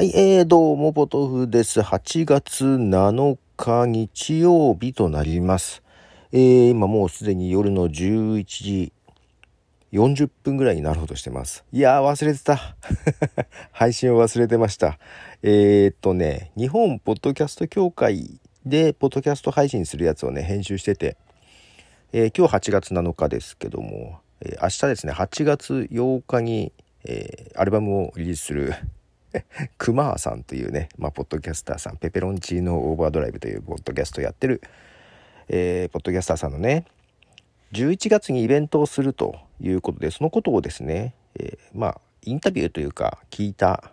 はい、えー、どうも、ポトフです。8月7日日曜日となります。えー、今もうすでに夜の11時40分ぐらいになろうとしてます。いやー、忘れてた。配信を忘れてました。えー、っとね、日本ポッドキャスト協会で、ポッドキャスト配信するやつをね、編集してて、えー今日8月7日ですけども、えー明日ですね、8月8日に、えーアルバムをリリースする、クマーさんというね、まあ、ポッドキャスターさん、ペペロンチーノオーバードライブというポッドキャストをやってる、えーポッドキャスターさんのね、11月にイベントをするということで、そのことをですね、えーまあ、インタビューというか、聞いた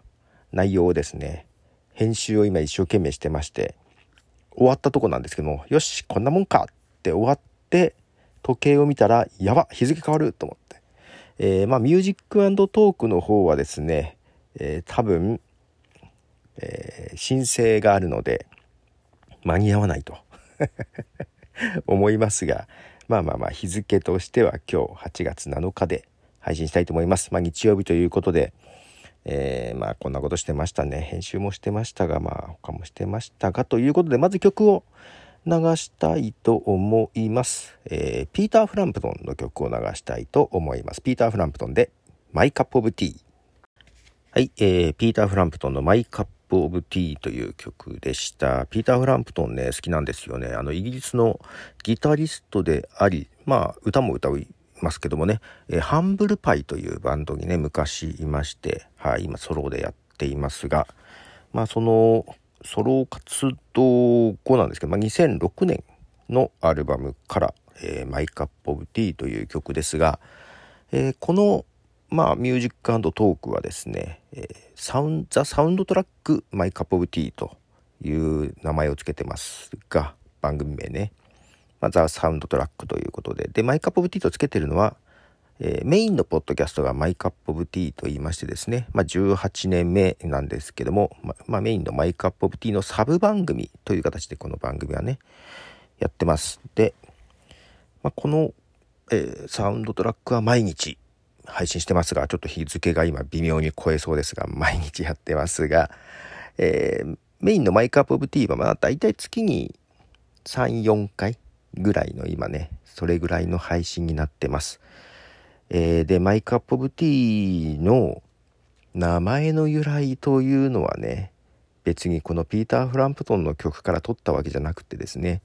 内容をですね、編集を今一生懸命してまして、終わったとこなんですけども、よし、こんなもんかって終わって、時計を見たら、やば、日付変わると思って。えーまあ、 Music Talk の方はですね、えー多分、えー申請があるので、間に合わないと 思いますが、まあまあまあ、日付としては今日8月7日で配信したいと思います。まあ日曜日ということで、えーまあこんなことしてましたね。編集もしてましたが、まあ他もしてましたが、ということで、まず曲を流したいと思います。えーピーター・フランプトンの曲を流したいと思います。ピーター・フランプトンで、マイカップ・オブ・ティー。はい、えーピーター・フランプトンのマイカップ・オブ・ティーという曲でした。ピーター・フランプトンね、好きなんですよね。あの、イギリスのギタリストであり、まあ、歌も歌いますけどもね、えーハンブルパイというバンドにね、昔いまして、はい、今ソロでやっていますが、まあ、その、ソロ活動後なんですけど、まあ、2006年のアルバムから、えー My Cup of Tea という曲ですが、えーこの、まあ、 Music Talk はですね、えーサウン、The Soundtrack My Cup of Tea という名前を付けてますが、番組名ね。まあ、 The Soundtrack ということで。で、 My Cup of Tea と付けてるのは、えーメインのポッドキャストが My Cup of Tea と言いましてですね、まあ、18年目なんですけども、ままあ、メインの My Cup of Tea のサブ番組という形でこの番組はね、やってます。で、まあ、この、えーサウンドトラックは毎日配信してますが、ちょっと日付が今微妙に超えそうですが、毎日やってますが、えーメインのマイクアップオブティーはまあ大体月に3、4回ぐらいの今ね、それぐらいの配信になってます。えーで、マイクアップオブティーの名前の由来というのはね、別にこのピーター・フランプトンの曲から取ったわけじゃなくてですね、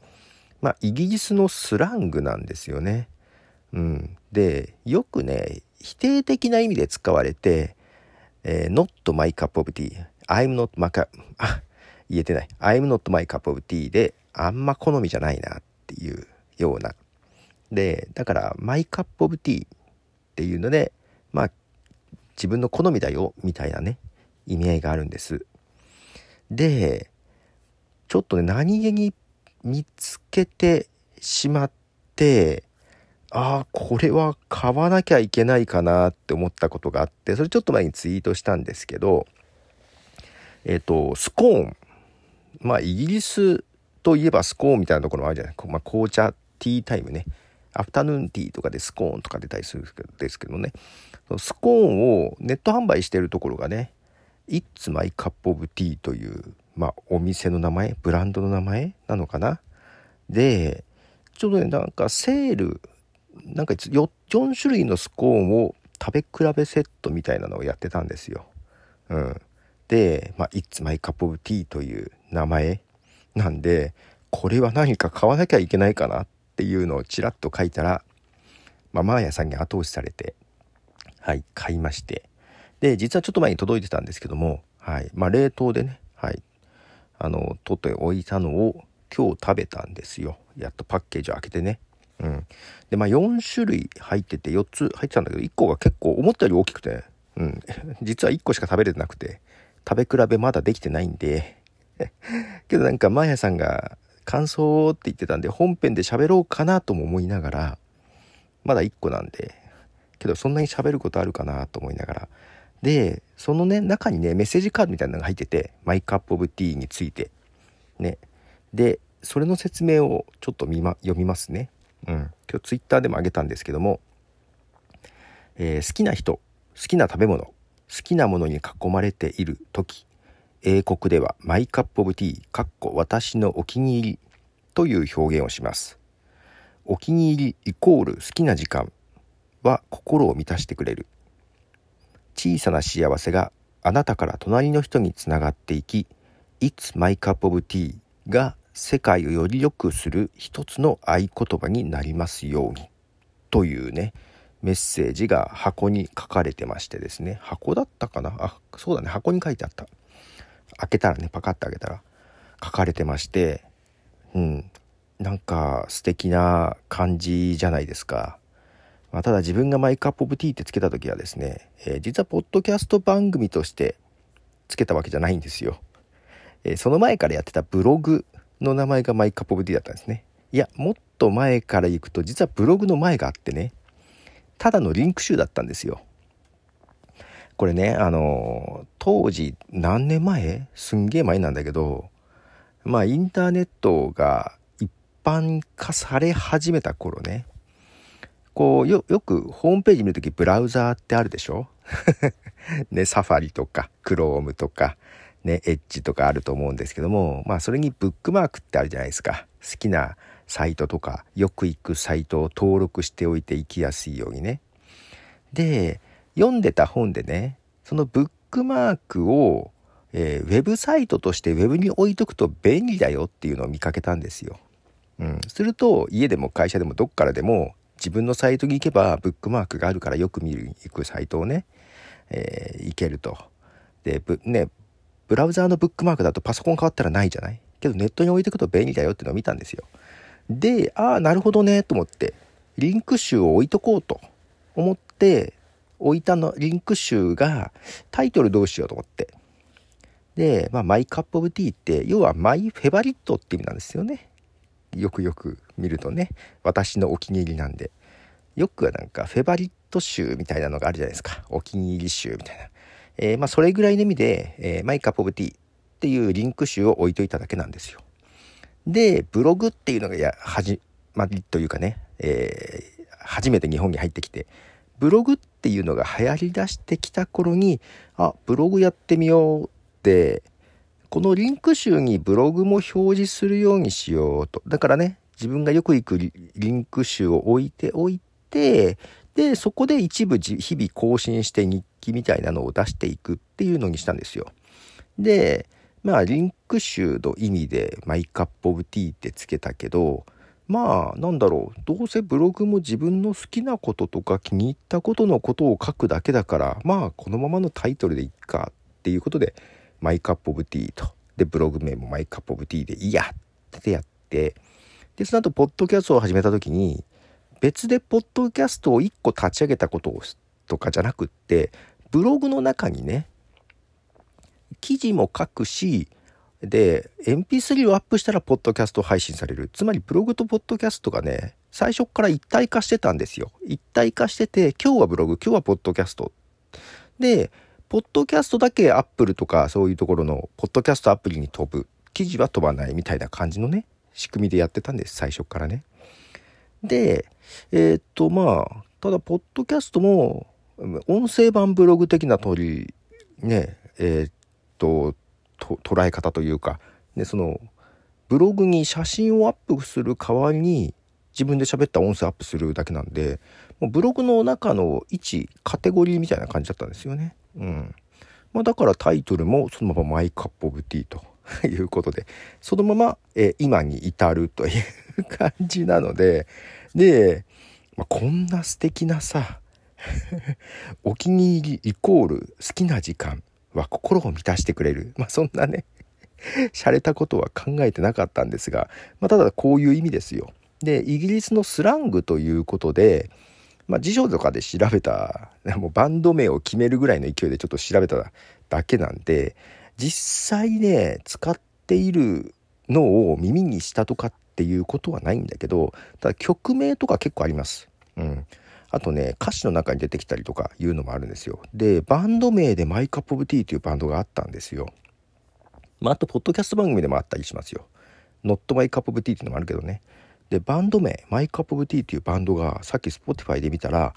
まあ、イギリスのスラングなんですよね。うん。で、よくね、否定的な意味で使われて、えー not my cup of tea, I'm not my cup, あ、言えてない。I'm not my cup of tea で、あんま好みじゃないなっていうような。で、だから、my cup of tea っていうので、まあ、自分の好みだよ、みたいなね、意味合いがあるんです。で、ちょっとね、何気に見つけてしまって、ああ、これは買わなきゃいけないかなって思ったことがあって、それちょっと前にツイートしたんですけど、えっ、と、スコーン。まあ、イギリスといえばスコーンみたいなところもあるじゃない。まあ、紅茶、ティータイムね。アフタヌーンティーとかでスコーンとか出たりするんですけどね。スコーンをネット販売してるところがね、It's My Cup of Tea という、まあ、お店の名前、ブランドの名前なのかな。で、ちょうどね、なんかセール、なんか 4, 4種類のスコーンを食べ比べセットみたいなのをやってたんですよ。うん。で、まあ、It's My Cup of Tea という名前なんで、これは何か買わなきゃいけないかなっていうのをちらっと書いたら、まあ、マーヤさんに後押しされて、はい、買いまして。で、実はちょっと前に届いてたんですけども、はい、まあ、冷凍でね、はい、あの、取っておいたのを今日食べたんですよ。やっとパッケージを開けてね。うん。で、まあ、4種類入ってて、4つ入ってたんだけど、1個が結構思ったより大きくて、うん。実は1個しか食べれてなくて、食べ比べまだできてないんで、けどなんか、マーヤさんが感想って言ってたんで、本編で喋ろうかなとも思いながら、まだ1個なんで、けどそんなに喋ることあるかなと思いながら。で、そのね、中にね、メッセージカードみたいなのが入ってて、マイカップオブティーについて。ね。で、それの説明をちょっと見ま、読みますね。うん。今日ツイッターでもあげたんですけども、えー好きな人、好きな食べ物、好きなものに囲まれている時、英国ではマイカップオブティーかっこ私のお気に入りという表現をしますお気に入りイコール好きな時間は心を満たしてくれる小さな幸せがあなたから隣の人につながっていき It's my cup of tea が世界をより良くする一つの合言葉になりますようにというねメッセージが箱に書かれてましてですね。箱だったかな？あそうだね。箱に書いてあった。開けたらねパカッと開けたら書かれてましてうん。なんか素敵な感じじゃないですか、まあ、ただ自分がマイカップオブティーってつけた時はですね、えー、実はポッドキャスト番組としてつけたわけじゃないんですよ、えー、その前からやってたブログの名前が My Cup of Tea だったんですね。いやもっと前から行くと実はブログの前があってね。ただのリンク集だったんですよ。これねあの当時何年前？すんげえ前なんだけどまあインターネットが一般化され始めた頃ね。こうよくホームページ見るときブラウザーってあるでしょ？ねサファリとかクロームとか。ねエッジとかあると思うんですけどもまあそれにブックマークってあるじゃないですか好きなサイトとかよく行くサイトを登録しておいて行きやすいようにねで読んでた本でねそのブックマークを、えー、ウェブサイトとしてウェブに置いとくと便利だよっていうのを見かけたんですよ。うん、すると家でも会社でもどっからでも自分のサイトに行けばブックマークがあるからよく見る行くサイトをね、えー、行けると。でねブラウザーのブックマークだとパソコン変わったらないじゃない？けどネットに置いておくと便利だよっていうのを見たんですよ。でああなるほどねと思ってリンク集を置いとこうと思って置いたのリンク集がタイトルどうしようと思って。で、まあ、マイカップオブティーって、要はマイフェバリットって意味なんですよね。よくよく見るとね、私のお気に入りなんで。よくはなんか favorite 集みたいなのがあるじゃないですか。お気に入り集みたいな。えー、まあ、それぐらいの意味で、えー、 My Cup of Tea っていうリンク集を置いといただけなんですよ。で、ブログっていうのがや、始まりというかね、えー、初めて日本に入ってきて、ブログっていうのが流行りだしてきた頃にあブログやってみようってこのリンク集にブログも表示するようにしようとだからね自分がよく行くリンク集を置いておいてでそこで一部日々更新して日記みたいなのを出していくっていうのにしたんですよ。でまあリンク集の意味で My Cup of Tea ってつけたけどまあなんだろうどうせブログも自分の好きなこととか気に入ったことのことを書くだけだからまあこのままのタイトルでいっかっていうことで My Cup of Tea と。でブログ名も My Cup of Tea でいいやってやって。でその後ポッドキャストを始めた時に別でポッドキャストを1個立ち上げたことをとかじゃなくってブログの中にね記事も書くしで、MP3 をアップしたら、ポッドキャスト配信される。つまり、ブログとポッドキャストがね、最初から一体化してたんですよ。一体化してて、今日はブログ、今日はポッドキャスト。で、ポッドキャストだけアップルとか、そういうところの、ポッドキャストアプリに飛ぶ。記事は飛ばないみたいな感じのね、仕組みでやってたんです、最初からね。で、えー、っと、まあ、ただ、ポッドキャストも、音声版ブログ的な通り、ね、えー、っと、捉え方というか、ね、そのブログに写真をアップする代わりに自分で喋った音声アップするだけなんでもうブログの中の一カテゴリーみたいな感じだったんですよね。うんまあ、だからタイトルもそのままマイカップオブティーと いうことでそのまま、え今に至るという感じなのでで、まあ、こんな素敵なさ お気に入りイコール好きな時間は心を満たしてくれる。まあそんなね、洒落たことは考えてなかったんですが、まあただこういう意味ですよ。で、イギリスのスラングということで、まあ辞書とかで調べた、もうバンド名を決めるぐらいの勢いでちょっと調べただけなんで、実際ね、使っているのを耳にしたとかっていうことはないんだけど、ただ曲名とか結構あります。うん。あとね、歌詞の中に出てきたりとかいうのもあるんですよ。で、バンド名で My Cup of Tea というバンドがあったんですよ。まあ、あと、ポッドキャスト番組でもあったりしますよ。 Not My Cup of Tea っていうのもあるけどね。で、バンド名、マイカップオブティーっていうバンドが、さっき Spotify で見たら、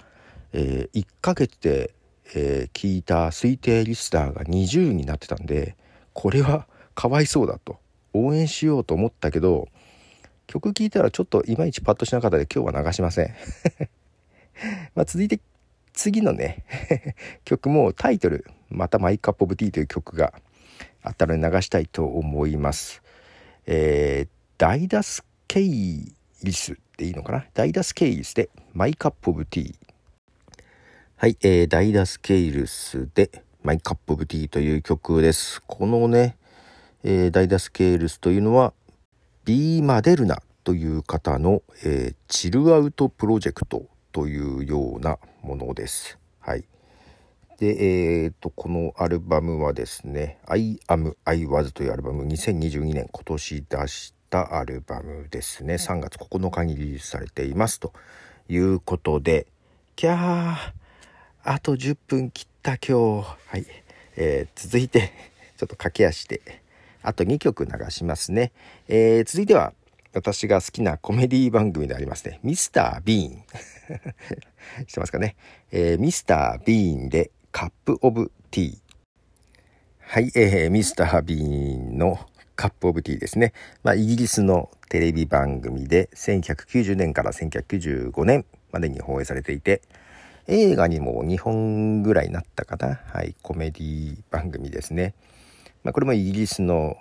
えー、1ヶ月で、えー、聞いた推定リスターが20になってたんで、これは かわいそうだと応援しようと思ったけど曲聴いたらちょっといまいちパッとしなかったで今日は流しません ま続いて次のね 曲もタイトルまた「マイカップオブティー」という曲があったので流したいと思います。えー、ダイダス・ケイリスっていいのかな？ダイダス・ケイリスで My Cup of Tea。はい、えー、ダイダス・ケイルスで My Cup of Tea という曲です。このね、えー、ダイダス・ケイルスというのは B マデルナという方の、えー、チルアウトプロジェクトというようなものです。はい。で、えーと、このアルバムはですね「I am I was」というアルバム2022年今年出したアルバムですね3月9日にリリースされていますということでキャーあと10分切った今日はい、えー、続いてちょっと駆け足であと2曲流しますね、えー、続いては私が好きなコメディ番組でありますね。ミスター・ビーン。してますかね。えー、ミスター・ビーンでカップ・オブ・ティー。はい、えー、ミスター・ビーンのカップ・オブ・ティーですね。まあ、イギリスのテレビ番組で1990年から1995年までに放映されていて、映画にも2本ぐらいなったかな。はい、コメディ番組ですね。まあ、これもイギリスの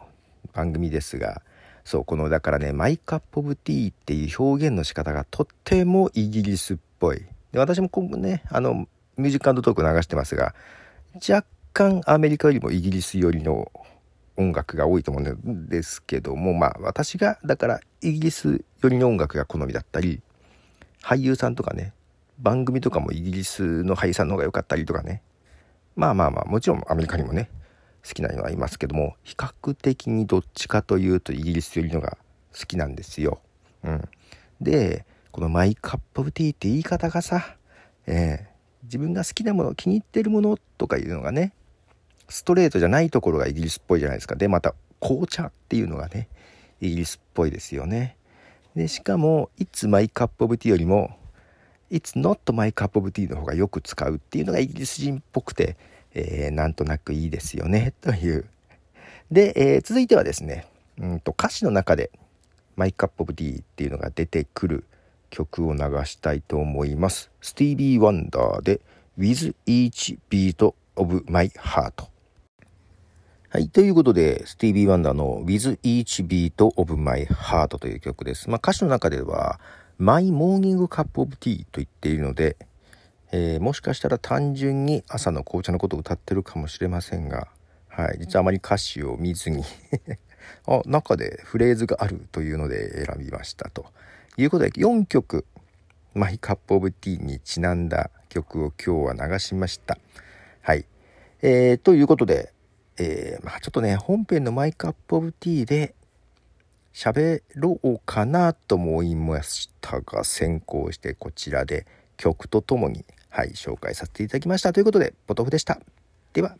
番組ですが、そうこのだからね My Cup of Tea っていう表現の仕方がとってもイギリスっぽい。で私も今後ねあの Music Talk 流してますが若干アメリカよりもイギリス寄りの音楽が多いと思うんですけどもまあ私がだからイギリス寄りの音楽が好みだったり俳優さんとかね番組とかもイギリスの俳優さんの方が良かったりとかね。まあまあまあもちろんアメリカにもね好きなのはいますけども比較的にどっちかというとイギリス寄りのが好きなんですよ。うん、でこのマイカップオブティーって言い方がさ、えー、自分が好きなもの気に入ってるものとかいうのがねストレートじゃないところがイギリスっぽいじゃないですか。でまた紅茶っていうのがねイギリスっぽいですよね。でしかも「It's my cup of tea」よりも「It's not my cup of tea」の方がよく使うっていうのがイギリス人っぽくてえー、なんとなくいいですよね、という。で、えー、続いてはですね、うんと歌詞の中で、マイカップオブティーっていうのが出てくる曲を流したいと思います。スティービー・ワンダーで With Each Beat of My Heart。はい。ということで、スティービー・ワンダーの With Each Beat of My Heart という曲です。まあ歌詞の中では、My Morning Cup of Tea と言っているので、えー、もしかしたら単純に朝の紅茶のことを歌ってるかもしれませんが、はい、実はあまり歌詞を見ずに あ中でフレーズがあるというので選びましたということで4曲マイカップオブティーにちなんだ曲を今日は流しました。はい。えー、ということで、えー、まあ、ちょっとね、本編のマイカップオブティーで喋ろうかなと思いましたが、先行してこちらで曲とともにはい、紹介させていただきました。ということで、ポトフでした。では、